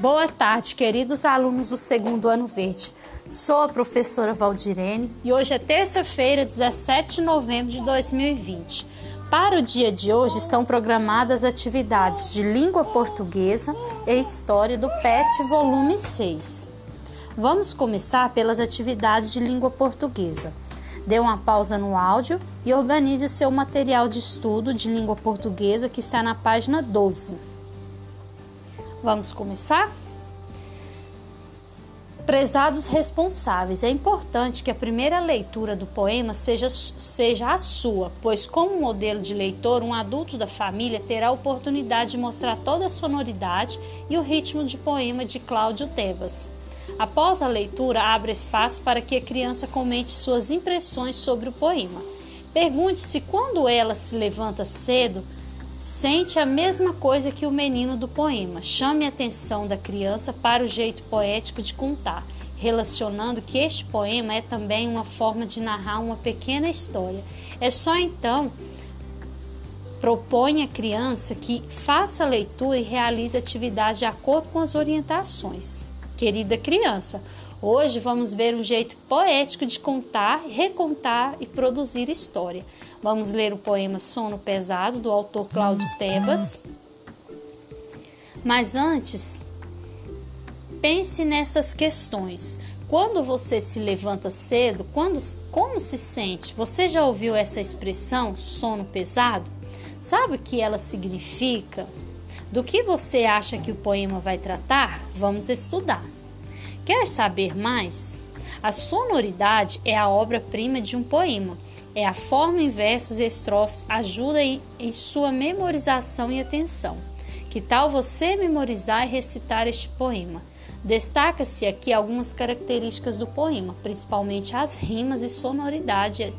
Boa tarde, queridos alunos do segundo ano verde. Sou a professora Valdirene e hoje é terça-feira, 17 de novembro de 2020. Para o dia de hoje estão programadas atividades de língua portuguesa e história do PET volume 6. Vamos começar pelas atividades de língua portuguesa. Dê uma pausa no áudio e organize o seu material de estudo de língua portuguesa que está na página 12. Vamos começar? Prezados responsáveis, é importante que a primeira leitura do poema seja, seja a sua, pois, como modelo de leitor, um adulto da família terá a oportunidade de mostrar toda a sonoridade e o ritmo de poema de Cláudio Tebas. Após a leitura, abra espaço para que a criança comente suas impressões sobre o poema. Pergunte se, quando ela se levanta cedo, Sente a mesma coisa que o menino do poema. Chame a atenção da criança para o jeito poético de contar, relacionando que este poema é também uma forma de narrar uma pequena história. É só então propõe à criança que faça a leitura e realize atividade de acordo com as orientações. Querida criança, hoje vamos ver um jeito poético de contar, recontar e produzir história. Vamos ler o poema Sono Pesado, do autor Cláudio Tebas. Mas antes, pense nessas questões. Quando você se levanta cedo, quando, como se sente? Você já ouviu essa expressão, sono pesado? Sabe o que ela significa? Do que você acha que o poema vai tratar? Vamos estudar. Quer saber mais? A sonoridade é a obra-prima de um poema é a forma em versos e estrofes ajuda em, em sua memorização e atenção. Que tal você memorizar e recitar este poema? Destaca-se aqui algumas características do poema, principalmente as rimas e sonoridade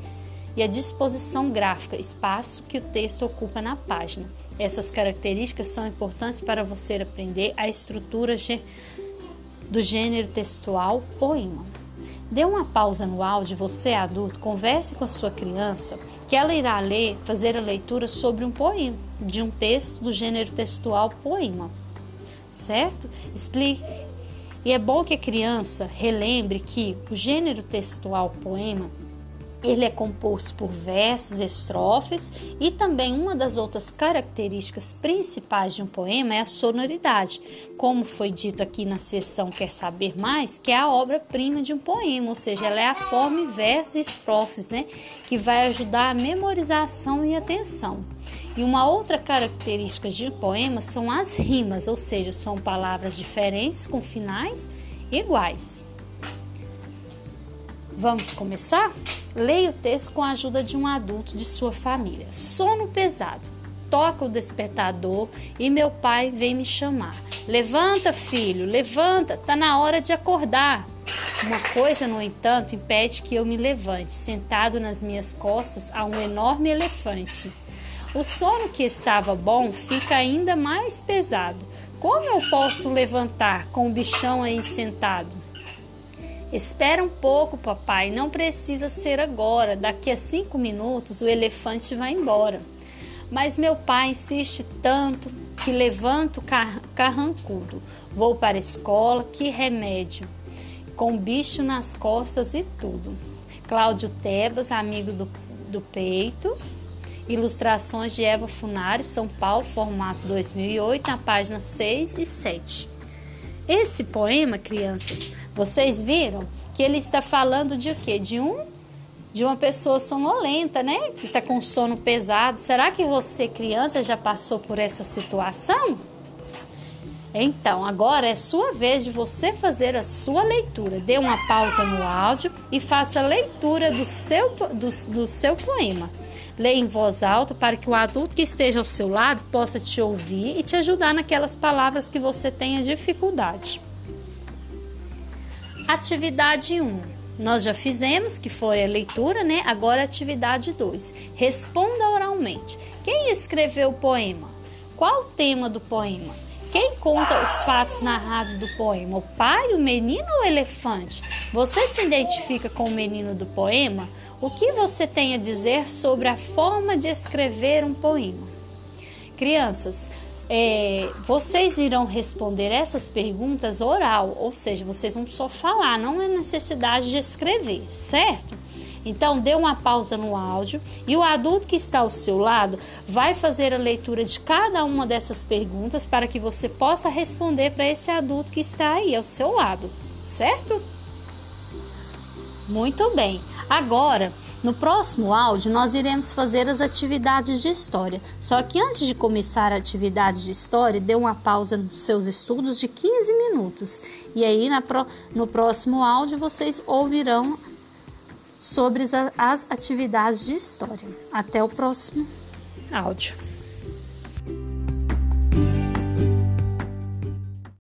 e a disposição gráfica, espaço que o texto ocupa na página. Essas características são importantes para você aprender a estrutura do gênero textual poema. Dê uma pausa no áudio, você adulto, converse com a sua criança, que ela irá ler, fazer a leitura sobre um poema, de um texto do gênero textual poema. Certo? Explique. E é bom que a criança relembre que o gênero textual poema ele é composto por versos, estrofes e também uma das outras características principais de um poema é a sonoridade, como foi dito aqui na seção Quer Saber Mais, que é a obra-prima de um poema, ou seja, ela é a forma versos e estrofes, né, que vai ajudar a memorização e atenção. E uma outra característica de um poema são as rimas, ou seja, são palavras diferentes com finais iguais. Vamos começar? Leia o texto com a ajuda de um adulto de sua família. Sono pesado. Toca o despertador e meu pai vem me chamar. Levanta, filho, levanta, tá na hora de acordar. Uma coisa, no entanto, impede que eu me levante. Sentado nas minhas costas há um enorme elefante. O sono que estava bom fica ainda mais pesado. Como eu posso levantar com o bichão aí sentado? Espera um pouco, papai, não precisa ser agora. Daqui a cinco minutos o elefante vai embora. Mas meu pai insiste tanto que levanto carrancudo. Vou para a escola, que remédio. Com bicho nas costas e tudo. Cláudio Tebas, amigo do, do peito. Ilustrações de Eva Funari, São Paulo, formato 2008, na página 6 e 7. Esse poema, crianças, vocês viram que ele está falando de o quê? De um de uma pessoa sonolenta, né? Que está com sono pesado. Será que você, criança, já passou por essa situação? Então, agora é sua vez de você fazer a sua leitura. Dê uma pausa no áudio e faça a leitura do seu, do, do seu poema. Leia em voz alta para que o adulto que esteja ao seu lado possa te ouvir e te ajudar naquelas palavras que você tenha dificuldade. Atividade 1. Nós já fizemos, que foi a leitura, né? Agora atividade 2. Responda oralmente. Quem escreveu o poema? Qual o tema do poema? Quem conta os fatos narrados do poema? O pai, o menino ou o elefante? Você se identifica com o menino do poema? O que você tem a dizer sobre a forma de escrever um poema? Crianças, é, vocês irão responder essas perguntas oral, ou seja, vocês vão só falar, não é necessidade de escrever, certo? Então, dê uma pausa no áudio e o adulto que está ao seu lado vai fazer a leitura de cada uma dessas perguntas para que você possa responder para esse adulto que está aí ao seu lado, certo? Muito bem. Agora, no próximo áudio, nós iremos fazer as atividades de história. Só que antes de começar a atividade de história, dê uma pausa nos seus estudos de 15 minutos. E aí, no próximo áudio, vocês ouvirão sobre as atividades de história. Até o próximo áudio.